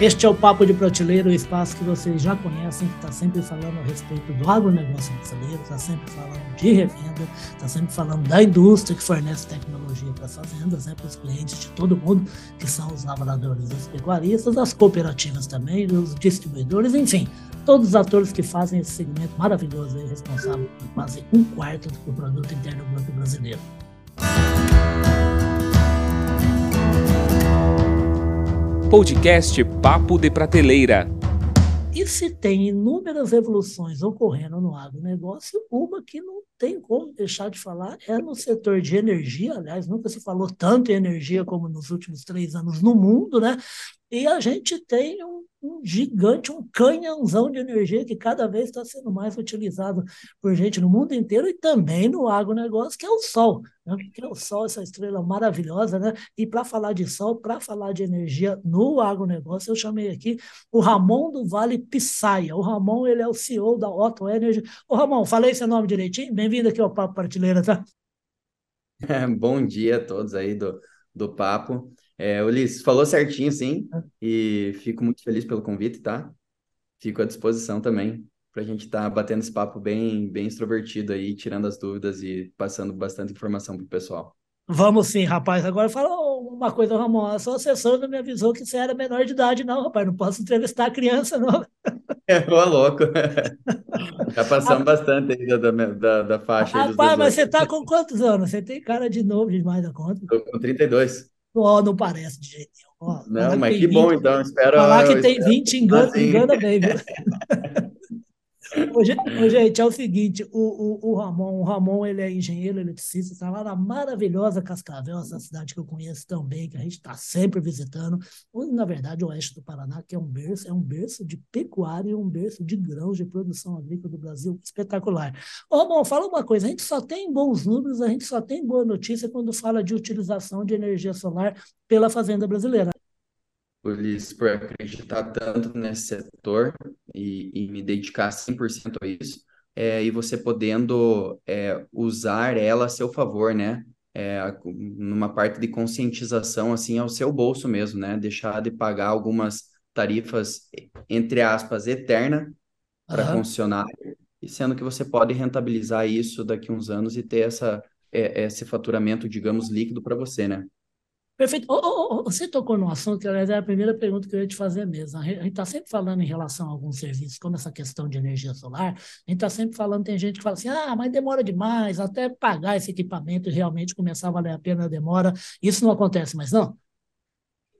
Este é o Papo de Prateleira, o espaço que vocês já conhecem, que está sempre falando a respeito do agronegócio brasileiro, está sempre falando de revenda, está sempre falando da indústria que fornece tecnologia para as fazendas, né, para os clientes de todo mundo, que são os lavradores, os pecuaristas, as cooperativas também, os distribuidores, enfim, todos os atores que fazem esse segmento maravilhoso aí, responsável por quase um quarto do produto interno bruto brasileiro. Podcast Papo de Prateleira. E se tem inúmeras revoluções ocorrendo no agronegócio, uma que não tem como deixar de falar é no setor de energia. Aliás, nunca se falou tanto em energia como nos últimos três anos no mundo, né? E a gente tem um um gigante, um canhãozão de energia que cada vez está sendo mais utilizado por gente no mundo inteiro e também no agronegócio, que é o Sol. Né? Que é o Sol, essa estrela maravilhosa, né? E para falar de Sol, para falar de energia no agronegócio, eu chamei aqui o Ramon do Vale Pissaia. O Ramon, ele é o CEO da Otto Energy. Ô Ramon, falei seu nome direitinho? Bem-vindo aqui ao Papo Partilheira, tá? Bom dia a todos aí do, do Papo. É, Ulisses, falou certinho, sim, e fico muito feliz pelo convite, tá? Fico à disposição também para a gente estar tá batendo esse papo bem, bem extrovertido aí, tirando as dúvidas e passando bastante informação para o pessoal. Vamos sim, rapaz. Agora fala uma coisa, Ramon. A sua assessora não me avisou que você era menor de idade, não, rapaz. Não posso entrevistar a criança, não. É, ô, louco. Já passamos bastante aí da, da, da faixa. Rapaz, mas você tá com quantos anos? Você tem cara de novo demais da conta. Tô com 32. Oh, não parece de jeito nenhum. Oh, não, mas que 20, bom, então. Espero. Falar que tem 20 engana, assim. engana bem, viu? Hoje, gente, é o seguinte, o, o, o, Ramon, o Ramon, ele é engenheiro eletricista, está lá na maravilhosa Cascavel, essa cidade que eu conheço também, que a gente está sempre visitando, na verdade, o oeste do Paraná, que é um berço, é um berço de pecuária e um berço de grãos de produção agrícola do Brasil, espetacular. Ô, Ramon, fala uma coisa, a gente só tem bons números, a gente só tem boa notícia quando fala de utilização de energia solar pela fazenda brasileira. Ulisses, por acreditar tanto nesse setor e, e me dedicar 100% a isso, é, e você podendo é, usar ela a seu favor, né? É, numa parte de conscientização, assim, ao seu bolso mesmo, né? Deixar de pagar algumas tarifas, entre aspas, eterna para uhum. funcionário, e sendo que você pode rentabilizar isso daqui uns anos e ter essa, é, esse faturamento, digamos, líquido para você, né? Perfeito. Oh, oh, oh, você tocou no assunto que, aliás, é a primeira pergunta que eu ia te fazer mesmo. A gente está sempre falando em relação a alguns serviços, como essa questão de energia solar, a gente está sempre falando, tem gente que fala assim, ah, mas demora demais, até pagar esse equipamento e realmente começar a valer a pena demora. Isso não acontece mais, não?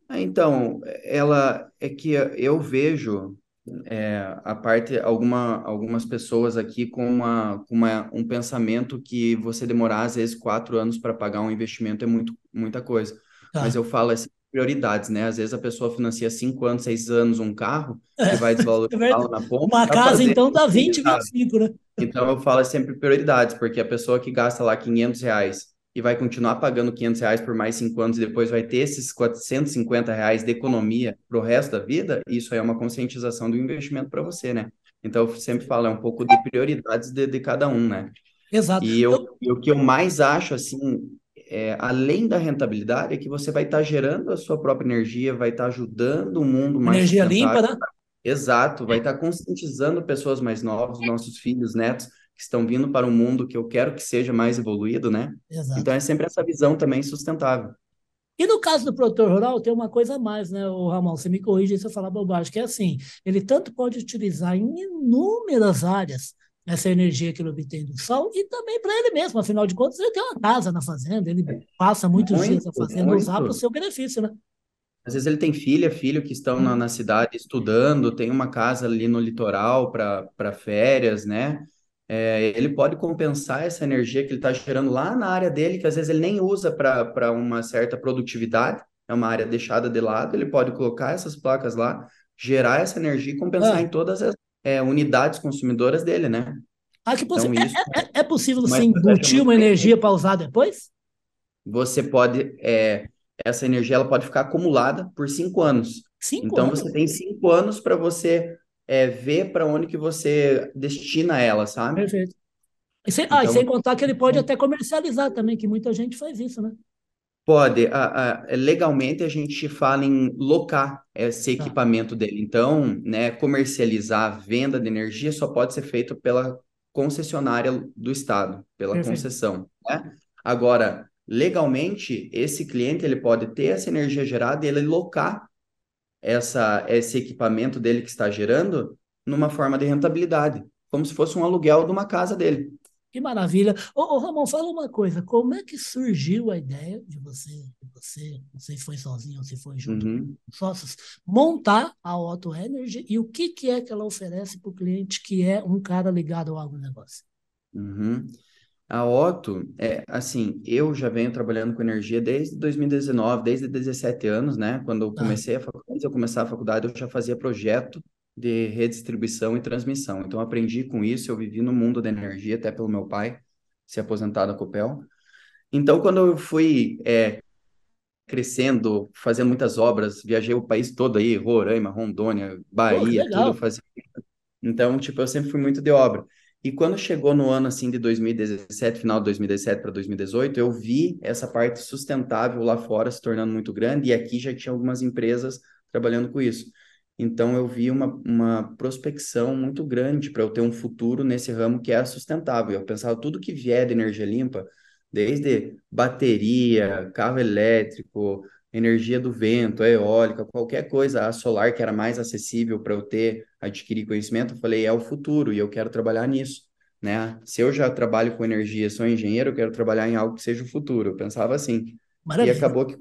Ah, então, ela é que eu vejo é, a parte, alguma, algumas pessoas aqui com, uma, com uma, um pensamento que você demorar, às vezes, quatro anos para pagar um investimento é muito, muita coisa. Tá. Mas eu falo assim, prioridades, né? Às vezes a pessoa financia 5 anos, 6 anos um carro e vai desvalorizar é na ponta. Uma casa, então, dá 20, 25, né? Então eu falo sempre prioridades, porque a pessoa que gasta lá 500 reais e vai continuar pagando 500 reais por mais 5 anos e depois vai ter esses 450 reais de economia para o resto da vida, isso aí é uma conscientização do investimento para você, né? Então eu sempre falo, é um pouco de prioridades de, de cada um, né? Exato. E, eu, e o que eu mais acho, assim, é, além da rentabilidade, é que você vai estar tá gerando a sua própria energia, vai estar tá ajudando o mundo mais. Energia limpa, né? Exato, vai estar tá conscientizando pessoas mais novas, nossos filhos, netos, que estão vindo para um mundo que eu quero que seja mais evoluído, né? Exato. Então é sempre essa visão também sustentável. E no caso do produtor rural, tem uma coisa a mais, né, o Ramon? Você me corrige se eu falar bobagem, que é assim: ele tanto pode utilizar em inúmeras áreas essa energia que ele obtém do sol e também para ele mesmo, afinal de contas, ele tem uma casa na fazenda, ele passa muitos muito, dias na fazenda usar para o seu benefício, né? Às vezes ele tem filha, filho que estão na, na cidade estudando, tem uma casa ali no litoral para férias, né? É, ele pode compensar essa energia que ele está gerando lá na área dele, que às vezes ele nem usa para uma certa produtividade, é uma área deixada de lado, ele pode colocar essas placas lá, gerar essa energia e compensar ah. em todas as é, unidades consumidoras dele, né? Ah, que então, isso, é, é, é possível você embutir uma energia para usar depois? Você pode, é, essa energia ela pode ficar acumulada por cinco anos. Cinco então anos? você tem cinco anos para você é, ver para onde que você destina ela, sabe? Perfeito. E sem, então, ah, e sem contar que ele pode até comercializar também, que muita gente faz isso, né? Pode. A, a, legalmente, a gente fala em locar esse Tá, equipamento dele. Então, né, comercializar a venda de energia só pode ser feito pela concessionária do Estado, pela perfeito. concessão, né? Agora, legalmente, esse cliente ele pode ter essa energia gerada e ele locar essa, esse equipamento dele que está gerando numa forma de rentabilidade, como se fosse um aluguel de uma casa dele. Que maravilha. Ô, ô, Ramon, fala uma coisa. Como é que surgiu a ideia de você, de você, não sei se foi sozinho ou se foi junto com Uhum, sócios, montar a Auto Energy e o que, que é que ela oferece para o cliente que é um cara ligado ao agronegócio? uhum. A Otto, é, assim, eu já venho trabalhando com energia desde 2019, desde 17 anos, né? Quando eu Tá. comecei a faculdade, eu começar a faculdade, eu já fazia projeto de redistribuição e transmissão. Então, aprendi com isso, eu vivi no mundo da energia, até pelo meu pai, se aposentar da Copel. Então, quando eu fui, é, crescendo, fazendo muitas obras, viajei o país todo aí, Roraima, Rondônia, Pô, Bahia, tudo, legal. fazia então, tipo, eu sempre fui muito de obra. E quando chegou no ano, assim, de 2017, final de 2017 para 2018, eu vi essa parte sustentável lá fora se tornando muito grande e aqui já tinha algumas empresas trabalhando com isso. Então, eu vi uma, uma prospecção muito grande para eu ter um futuro nesse ramo que é sustentável. Eu pensava, tudo que vier de energia limpa, desde bateria, carro elétrico, energia do vento, eólica, qualquer coisa, a solar que era mais acessível para eu ter, adquirir conhecimento, eu falei, é o futuro e eu quero trabalhar nisso, né? Se eu já trabalho com energia, sou engenheiro, eu quero trabalhar em algo que seja o futuro. Eu pensava assim. E Maravilha. acabou que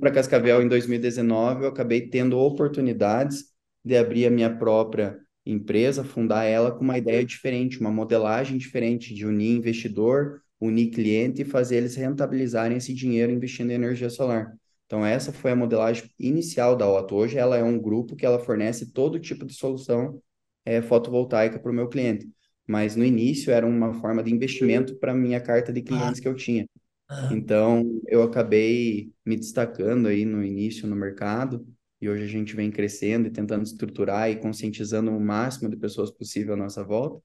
para Cascavel em 2019, eu acabei tendo oportunidades de abrir a minha própria empresa, fundar ela com uma ideia diferente, uma modelagem diferente de unir investidor, unir cliente e fazer eles rentabilizarem esse dinheiro investindo em energia solar. Então, essa foi a modelagem inicial da Otto. Hoje, ela é um grupo que ela fornece todo tipo de solução é, fotovoltaica para o meu cliente. Mas no início era uma forma de investimento para a minha carta de clientes que eu tinha. ah, Então, eu acabei me destacando aí no início no mercado e hoje a gente vem crescendo e tentando estruturar e conscientizando o máximo de pessoas possível à nossa volta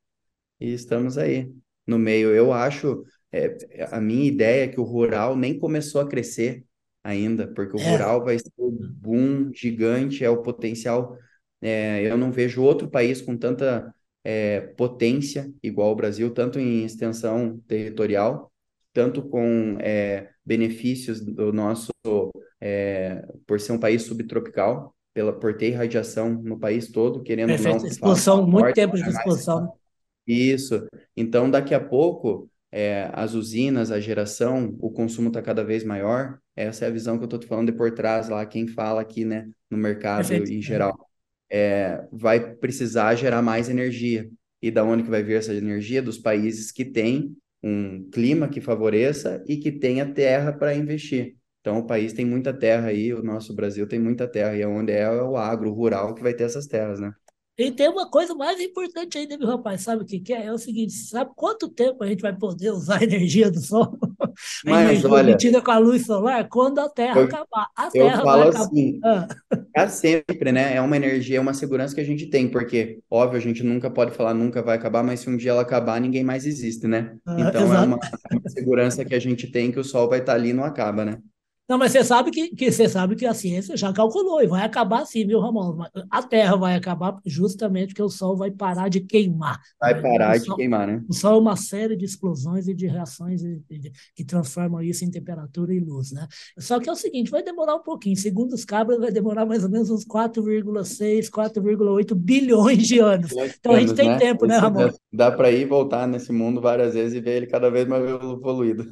e estamos aí no meio. Eu acho, é, a minha ideia é que o rural nem começou a crescer ainda, porque o é. rural vai ser o boom gigante, é o potencial. é, eu não vejo outro país com tanta é, potência igual o Brasil, tanto em extensão territorial, tanto com é, benefícios do nosso, é, por ser um país subtropical, pela, por ter radiação no país todo, querendo ou Perfeito. não, fala Exposição, muito forte, tempo de é exposição. né? isso. Então, daqui a pouco, é, as usinas, a geração, o consumo está cada vez maior. Essa é a visão que eu estou falando de por trás lá, quem fala aqui, né, no mercado Perfeito. em É. geral. É, vai precisar gerar mais energia. E da onde que vai vir essa energia? Dos países que têm um clima que favoreça e que tenha terra para investir. Então, o país tem muita terra aí, o nosso Brasil tem muita terra, e é onde é o agro, o rural, que vai ter essas terras, né? E tem uma coisa mais importante ainda, meu rapaz, sabe o que que é? É o seguinte, sabe quanto tempo a gente vai poder usar a energia do sol? A Mas, olha, emitida com a luz solar? Quando a Terra eu, acabar. A eu Terra vai falo acabar. assim, Ah, Para sempre, né? É uma energia, é uma segurança que a gente tem, porque, óbvio, a gente nunca pode falar nunca vai acabar, mas se um dia ela acabar, ninguém mais existe, né? ah, Então é uma, exato. uma segurança que a gente tem que o sol vai estar ali e não acaba, né? Não, mas você sabe que, que você sabe que a ciência já calculou e vai acabar sim, viu, Ramon? A Terra vai acabar justamente porque o Sol vai parar de queimar. Vai o parar de Sol, queimar, né? o Sol é uma série de explosões e de reações que transformam isso em temperatura e luz, né? Só que é o seguinte, vai demorar um pouquinho. Segundo os cabras, vai demorar mais ou menos uns 4,6, 4,8 bilhões de anos. Então a gente anos, tem né? tempo, né, Ramon? Dá para ir e voltar nesse mundo várias vezes e ver ele cada vez mais evoluído.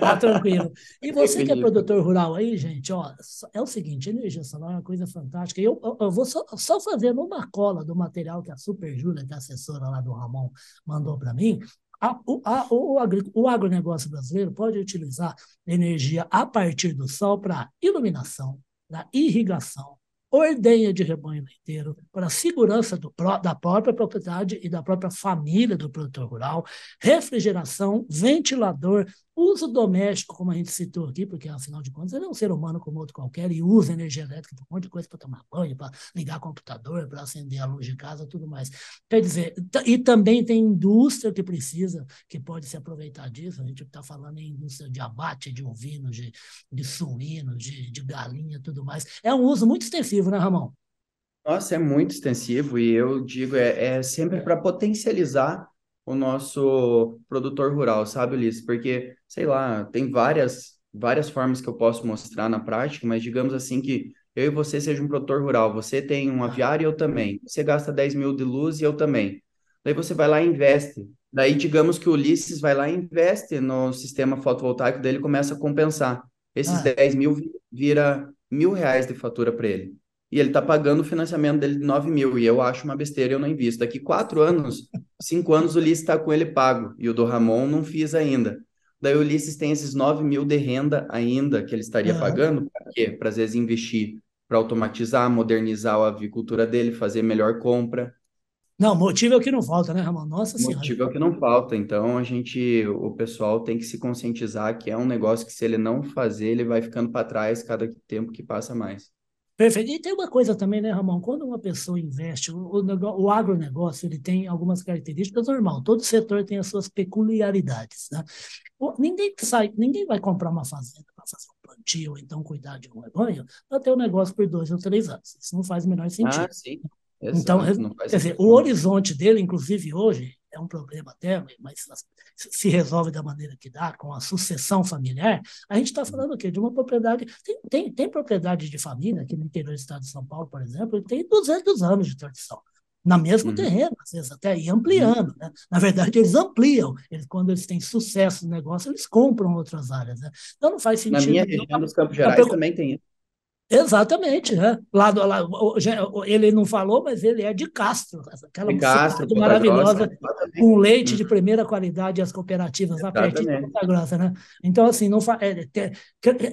Tá tranquilo. E você que é produtor rural aí, gente, ó, é o seguinte, energia solar é uma coisa fantástica. Eu, eu, eu vou só, só fazendo uma cola do material que a Super Júlia, que é a assessora lá do Ramon, mandou para mim. A, o, a, o, o agronegócio brasileiro pode utilizar energia a partir do sol para iluminação, para irrigação, ordenha de rebanho leiteiro, para a segurança do, da própria propriedade e da própria família do produtor rural, refrigeração, ventilador, Uso doméstico, como a gente citou aqui, porque afinal de contas ele é um ser humano como outro qualquer e usa energia elétrica para um monte de coisa para tomar banho, para ligar computador, para acender a luz de casa, tudo mais. Quer dizer, e também tem indústria que precisa, que pode se aproveitar disso. A gente está falando em indústria de abate de ovinos, de, de suínos, de, de galinha, tudo mais. É um uso muito extensivo, né, Ramon? Nossa, é muito extensivo e eu digo, é, é sempre para potencializar o nosso produtor rural, sabe, Ulisses? Porque, sei lá, tem várias, várias formas que eu posso mostrar na prática, mas digamos assim que eu e você seja um produtor rural, você tem um aviário e eu também. Você gasta 10 mil de luz e eu também. Daí você vai lá e investe. Daí, digamos que o Ulisses vai lá e investe no sistema fotovoltaico dele começa a compensar. Esses ah. 10 mil vira mil reais de fatura para ele e ele está pagando o financiamento dele de 9 mil, e eu acho uma besteira, eu não invisto. Daqui quatro anos, cinco anos, o Ulisses está com ele pago, e o do Ramon não fiz ainda. Daí o Ulisses tem esses 9 mil de renda ainda que ele estaria pagando, para quê? Para às vezes investir, para automatizar, modernizar a avicultura dele, fazer melhor compra. Não, motivo é o que não falta, né, Ramon? Nossa Senhora. Motivo é o que não falta. Então, a gente, o pessoal tem que se conscientizar que é um negócio que se ele não fazer, ele vai ficando para trás cada tempo que passa mais. Perfeito. E tem uma coisa também, né, Ramon? Quando uma pessoa investe, o, o, o agronegócio ele tem algumas características normal. Todo setor tem as suas peculiaridades. Né? Ninguém sai, ninguém vai comprar uma fazenda para fazer um plantio ou então cuidar de um rebanho para ter um negócio por dois ou três anos. Isso não faz o menor sentido. Ah, sim. Então, Exato, quer dizer, o horizonte dele, inclusive hoje, é um problema até, mas se resolve da maneira que dá, com a sucessão familiar, a gente está falando aqui de uma propriedade. Tem, tem, tem propriedade de família, aqui no interior do estado de São Paulo, por exemplo, tem 200 anos de tradição na mesmo uhum. terreno, às vezes até e ampliando. Uhum. Né? Na verdade, eles ampliam. Eles, quando eles têm sucesso no negócio, eles compram outras áreas. Né? Então não faz sentido. Na minha região dos Campos Gerais também tem isso. Exatamente, né? Lá, lá, ele não falou, mas ele é de Castro, aquela de Castro, maravilhosa, com leite de primeira qualidade as cooperativas lá pertinho de Ponta Grossa, né? Então, assim, não fa... É, é,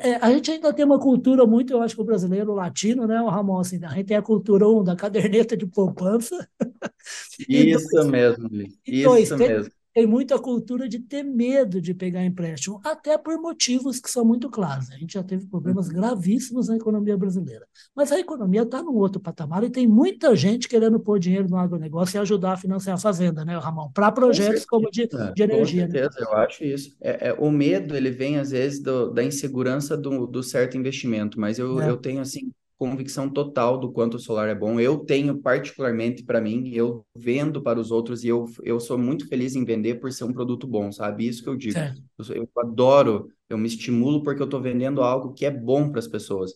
é, a gente ainda tem uma cultura muito, eu acho que o brasileiro, o latino, né, o Ramon, assim, a gente tem a cultura um, da caderneta de poupança. Isso dois, mesmo, Isso dois, mesmo. Tem, tem muita cultura de ter medo de pegar empréstimo, até por motivos que são muito claros. A gente já teve problemas uhum. gravíssimos na economia brasileira. Mas a economia está num outro patamar e tem muita gente querendo pôr dinheiro no agronegócio e ajudar a financiar a fazenda, né, Ramon? Para projetos como de, de energia. Com né? certeza, né? eu acho isso. É, é, o medo, ele vem, às vezes, do, da insegurança do, do certo investimento, mas eu, é. eu tenho, assim, convicção total do quanto o solar é bom. Eu tenho particularmente para mim, eu vendo para os outros e eu, eu sou muito feliz em vender por ser um produto bom, sabe? Isso que eu digo. Eu, eu, adoro, eu me estimulo porque eu estou vendendo algo que é bom para as pessoas.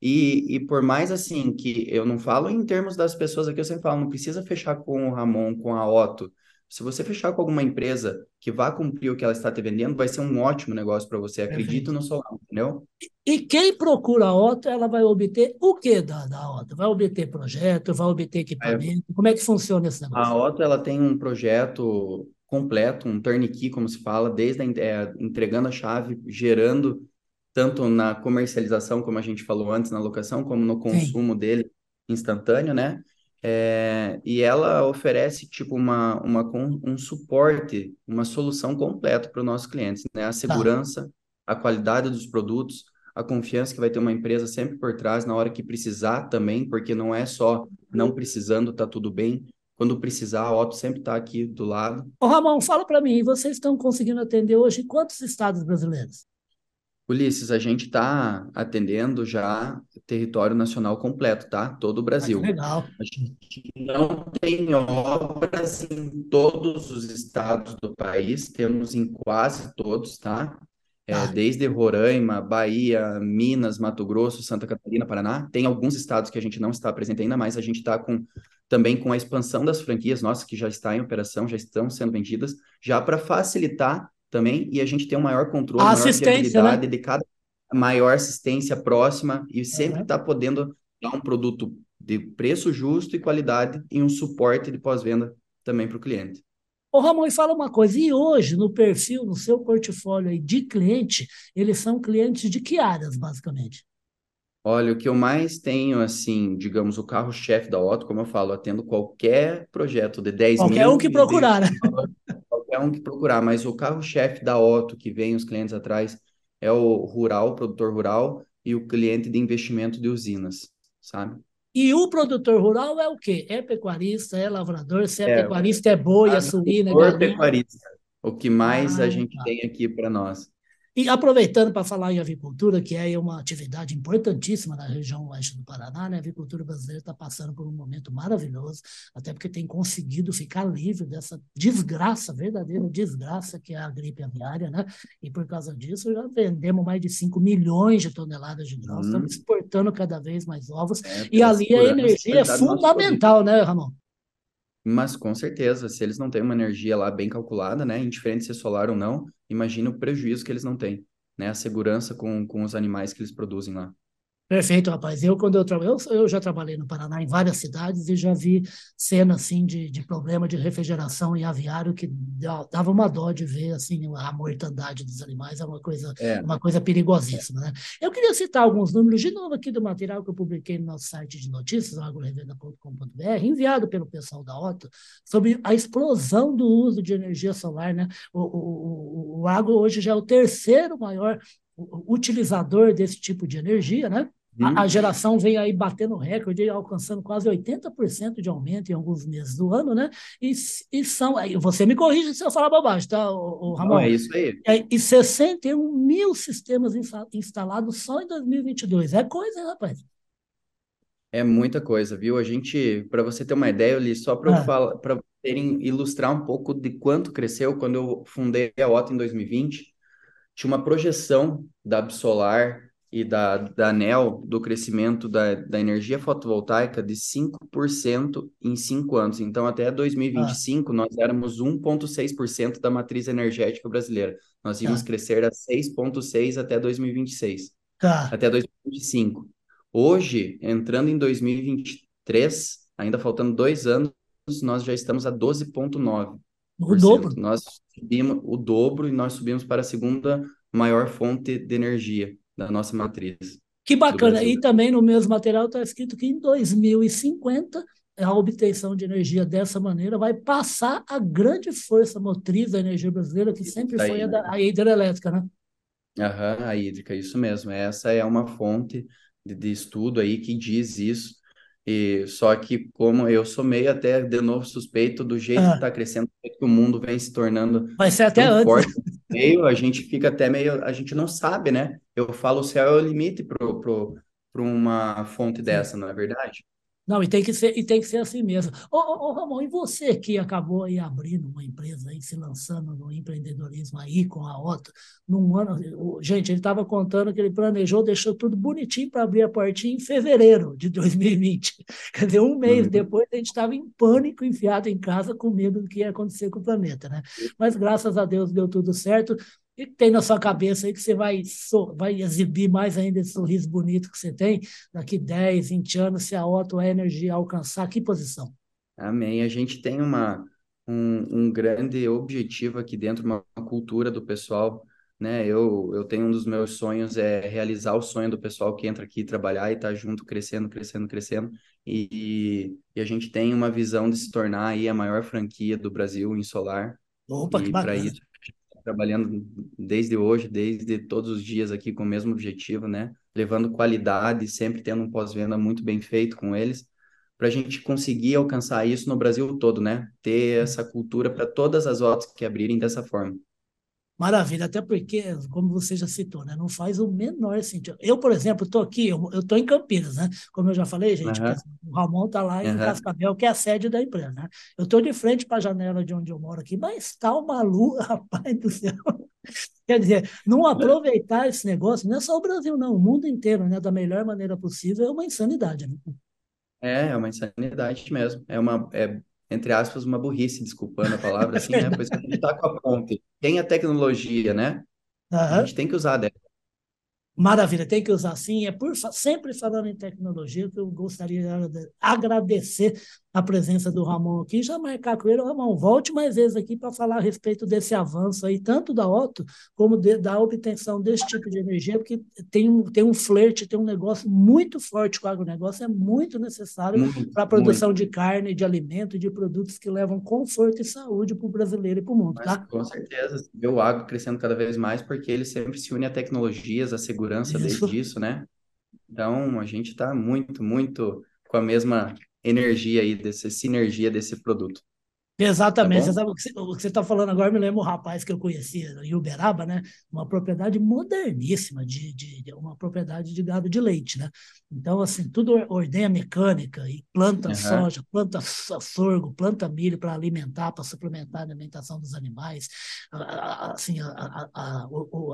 E, e por mais assim que eu não falo em termos das pessoas aqui, eu sempre falo, não precisa fechar com o Ramon, com a Otto. Se você fechar com alguma empresa que vá cumprir o que ela está te vendendo, vai ser um ótimo negócio para você. Acredito no solar, entendeu? E quem procura a OTA, ela vai obter o que da, da OTA? Vai obter projeto, vai obter equipamento? É. Como é que funciona esse negócio? A OTA ela tem um projeto completo, um turnkey, como se fala, desde a, é, entregando a chave, gerando tanto na comercialização, como a gente falou antes, na locação, como no consumo Sim. dele instantâneo, né? É, e ela oferece tipo uma, uma um suporte, uma solução completa para os nossos clientes, né? A tá. segurança, a qualidade dos produtos, a confiança que vai ter uma empresa sempre por trás na hora que precisar também, porque não é só não precisando, tá tudo bem. Quando precisar, a Otto sempre está aqui do lado. Ô Ramon, fala para mim, vocês estão conseguindo atender hoje quantos estados brasileiros? Ulisses, a gente está atendendo já território nacional completo, tá? Todo o Brasil. Ah, legal. A gente não tem obras em todos os estados do país, temos em quase todos, tá? É, desde Roraima, Bahia, Minas, Mato Grosso, Santa Catarina, Paraná. Tem alguns estados que a gente não está presente ainda, mas a gente está com, também com a expansão das franquias nossas, que já está em operação, já estão sendo vendidas, já para facilitar também e a gente ter um maior controle, a maior né? de cada maior assistência próxima e sempre estar uhum. tá podendo dar um produto de preço justo e qualidade e um suporte de pós-venda também para o cliente. Ô Ramon, e fala uma coisa, e hoje no perfil, no seu portfólio aí de cliente, eles são clientes de que áreas, basicamente? Olha, o que eu mais tenho, assim, digamos, o carro-chefe da Otto, como eu falo, atendo qualquer projeto de 10 qualquer mil... Qualquer um que procurar, né? Qualquer um que procurar, mas o carro-chefe da Otto, que vem os clientes atrás, é o rural, o produtor rural, e o cliente de investimento de usinas, sabe? E o produtor rural é o quê? É pecuarista, é lavrador, se é, é pecuarista, é boi, é suína, é galinha. pecuarista. O que mais ah, a gente tá. tem aqui para nós. E aproveitando para falar em avicultura, que é uma atividade importantíssima na região oeste do Paraná, né? a avicultura brasileira está passando por um momento maravilhoso, até porque tem conseguido ficar livre dessa desgraça, verdadeira desgraça que é a gripe aviária, né? E por causa disso já vendemos mais de 5 milhões de toneladas de grãos, hum. estamos exportando cada vez mais ovos, é, e ali a energia é fundamental, né, Ramon? Mas com certeza, se eles não têm uma energia lá bem calculada, né, indiferente se é solar ou não, imagina o prejuízo que eles não têm, né, a segurança com, com os animais que eles produzem lá. Perfeito, rapaz. Eu, quando eu eu, eu, já trabalhei no Paraná em várias cidades e já vi cena assim de, de problema de refrigeração em aviário que dava uma dó de ver assim a mortandade dos animais, é uma coisa, é. uma coisa perigosíssima, né? Eu queria citar alguns números de novo aqui do material que eu publiquei no nosso site de notícias, agrorevenda.com.br, enviado pelo pessoal da OTA, sobre a explosão do uso de energia solar, né? O, o, o, o agro hoje já é o terceiro maior utilizador desse tipo de energia, né? A, a, uhum. geração vem aí batendo recorde, alcançando quase 80% de aumento em alguns meses do ano, né? E, e são. Você me corrige se eu falar bobagem, tá, o, o Ramon? Não, é isso aí. É, e 61 mil sistemas instalados só em 2022. É coisa, hein, rapaz? É muita coisa, viu? A gente, para você ter uma ideia, ali só para ah. falar, para terem ilustrar um pouco de quanto cresceu quando eu fundei a OTA em 2020 tinha uma projeção da Absolar e da, da ANEL do crescimento da, da energia fotovoltaica de 5% em 5 anos. Então, até 2025, ah. nós éramos 1,6% da matriz energética brasileira. Nós íamos ah. crescer a 6,6% até 2026. Tá. Até 2025. Hoje, entrando em 2023, ainda faltando dois anos, nós já estamos a 12,9%. O dobro. Nós subimos o dobro e nós subimos para a segunda maior fonte de energia da nossa matriz. Que bacana. E também no mesmo material está escrito que em 2050 a obtenção de energia dessa maneira vai passar a grande força motriz da energia brasileira, que sempre foi a, da, né? a hidrelétrica, né? Aham, a hídrica, isso mesmo. Essa é uma fonte de, de estudo aí que diz isso. E só que como eu sou meio até de novo suspeito do jeito ah. que está crescendo, que o mundo vem se tornando vai ser até antes. forte, meio, a gente fica até meio, a gente não sabe, né? Eu falo o céu é o limite para uma fonte dessa, não é verdade? Não, e tem que ser, e tem que ser assim mesmo. Ô, ô, ô, Ramon, e você que acabou aí abrindo uma empresa aí, se lançando no empreendedorismo aí com a Otto, num ano, gente, ele estava contando que ele planejou, deixou tudo bonitinho para abrir a portinha em fevereiro de 2020. Quer dizer, um mês uhum. depois a gente estava em pânico, enfiado em casa, com medo do que ia acontecer com o planeta, né? Mas graças a Deus deu tudo certo que tem na sua cabeça aí que você vai, vai exibir mais ainda esse sorriso bonito que você tem daqui 10, 20 anos, se a Auto Energy alcançar que posição? Amém. A gente tem uma, um, um grande objetivo aqui dentro, uma cultura do pessoal. Né? Eu, eu tenho um dos meus sonhos é realizar o sonho do pessoal que entra aqui trabalhar e tá junto, crescendo, crescendo, crescendo. E, e a gente tem uma visão de se tornar aí a maior franquia do Brasil em solar. Opa, e que bacana. Isso, trabalhando desde hoje, desde todos os dias aqui com o mesmo objetivo, né? Levando qualidade, sempre tendo um pós-venda muito bem feito com eles, para a gente conseguir alcançar isso no Brasil todo, né? Ter essa cultura para todas as autos que abrirem dessa forma. Maravilha, até porque, como você já citou, né, não faz o menor sentido. Eu, por exemplo, estou aqui, eu estou em Campinas, né? Como eu já falei, gente, uhum. o Ramon está lá em uhum. Cascavel, que é a sede da empresa, né? Eu estou de frente para a janela de onde eu moro aqui, mas está uma lua, rapaz do céu. Quer dizer, não aproveitar esse negócio, não é só o Brasil, não, o mundo inteiro, né, da melhor maneira possível, é uma insanidade. Né? É, é uma insanidade mesmo. É uma, é entre aspas, uma burrice, desculpando a palavra, assim, né? Pois a gente está com a ponte. Tem a tecnologia, né? Uhum. A gente tem que usar dela. Maravilha, tem que usar sim. É por sempre falando em tecnologia que eu gostaria de agradecer a presença do Ramon aqui, já marcar com ele, Ramon, volte mais vezes aqui para falar a respeito desse avanço aí, tanto da Otto como de, da obtenção desse tipo de energia, porque tem um, tem um flerte, tem um negócio muito forte com o agronegócio, é muito necessário para a produção muito. de carne, de alimento de produtos que levam conforto e saúde para o brasileiro e para o mundo, Mas, tá? Com certeza, vê o agro crescendo cada vez mais, porque ele sempre se une a tecnologias, a segurança Isso. disso, né? Então, a gente está muito, muito com a mesma energia aí, dessa sinergia desse produto. Exatamente. Tá você sabe, o que você está falando agora me lembra um rapaz que eu conhecia em Uberaba, né? Uma propriedade moderníssima, de, de, uma propriedade de gado de leite, né? Então, assim, tudo ordenha mecânica e planta uhum. soja, planta sorgo, planta milho para alimentar, para suplementar a alimentação dos animais. Assim, a, a, a,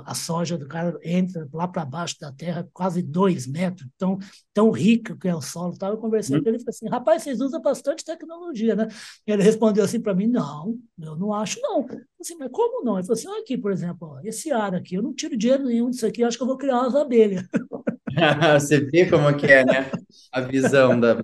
a soja do cara entra lá para baixo da terra, quase dois metros, tão, tão rica que é o solo. Eu conversando uhum. com ele e falei assim: rapaz, vocês usam bastante tecnologia, né? E ele respondeu assim para mim: não, eu não acho, não. Assim, mas como não? Ele falou assim: olha aqui, por exemplo, ó, esse ar aqui, eu não tiro dinheiro nenhum disso aqui, acho que eu vou criar umas abelhas. Você vê como que é, né? A visão da.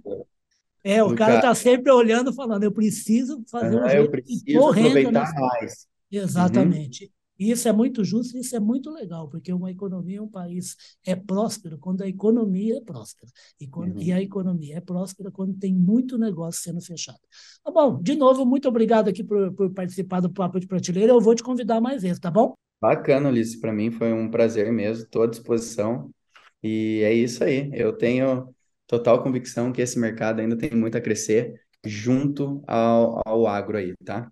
É, o cara está sempre olhando, falando, eu preciso fazer ah, um eu preciso aproveitar mais. Exatamente. Uhum. E isso é muito justo, isso é muito legal, porque uma economia, um país é próspero quando a economia é próspera. E, quando, uhum. e a economia é próspera quando tem muito negócio sendo fechado. Tá bom, de novo, muito obrigado aqui por, por participar do Papo de Prateleira. Eu vou te convidar mais vezes, tá bom? Bacana, Ulisses. Para mim foi um prazer mesmo. Estou à disposição. E é isso aí. Eu tenho total convicção que esse mercado ainda tem muito a crescer junto ao, ao agro aí, tá?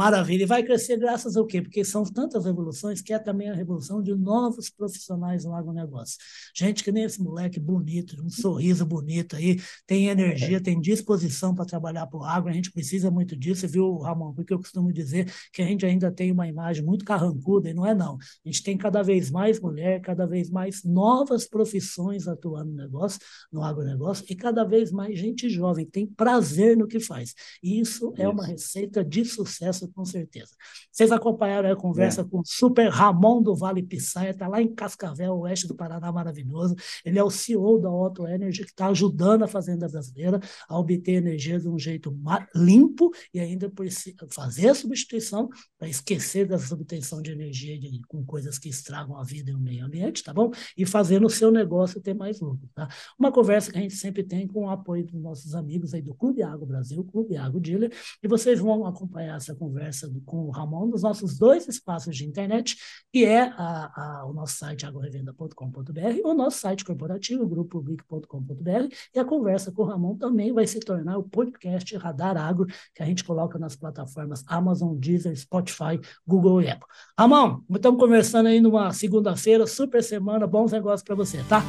Maravilha. E vai crescer graças ao quê? Porque são tantas revoluções que é também a revolução de novos profissionais no agronegócio. Gente que nem esse moleque bonito, um sorriso bonito aí, tem energia, é. tem disposição para trabalhar para o agro. A gente precisa muito disso, viu, Ramon? Porque eu costumo dizer que a gente ainda tem uma imagem muito carrancuda, e não é não. A gente tem cada vez mais mulher, cada vez mais novas profissões atuando no negócio, no agronegócio, e cada vez mais gente jovem, que tem prazer no que faz. E isso, isso. é uma receita de sucesso com certeza. Vocês acompanharam a conversa é. com o Super Ramon do Vale Pissaia, está lá em Cascavel, oeste do Paraná, maravilhoso. Ele é o CEO da Auto Energy, que está ajudando a Fazenda Brasileira a obter energia de um jeito limpo e ainda fazer a substituição para esquecer da obtenção de energia de, com coisas que estragam a vida e o meio ambiente, tá bom? E fazendo o seu negócio ter mais lucro, tá? Uma conversa que a gente sempre tem com o apoio dos nossos amigos aí do Clube Água Brasil, Clube Água Dealer, e vocês vão acompanhar essa conversa conversa com o Ramon nos nossos dois espaços de internet, que é a, a, o nosso site agrorevenda.com.br, o nosso site corporativo, grupopublic.com.br, e a conversa com o Ramon também vai se tornar o podcast Radar Agro, que a gente coloca nas plataformas Amazon, Deezer, Spotify, Google e Apple. Ramon, estamos conversando aí numa segunda-feira, super semana, bons negócios para você, tá?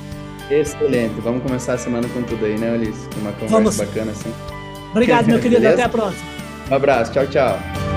Excelente. Vamos começar a semana com tudo aí, né, Ulisses? Uma conversa Vamos. bacana assim. Obrigado, meu querido. Beleza? Até a próxima. Um abraço. Tchau, tchau.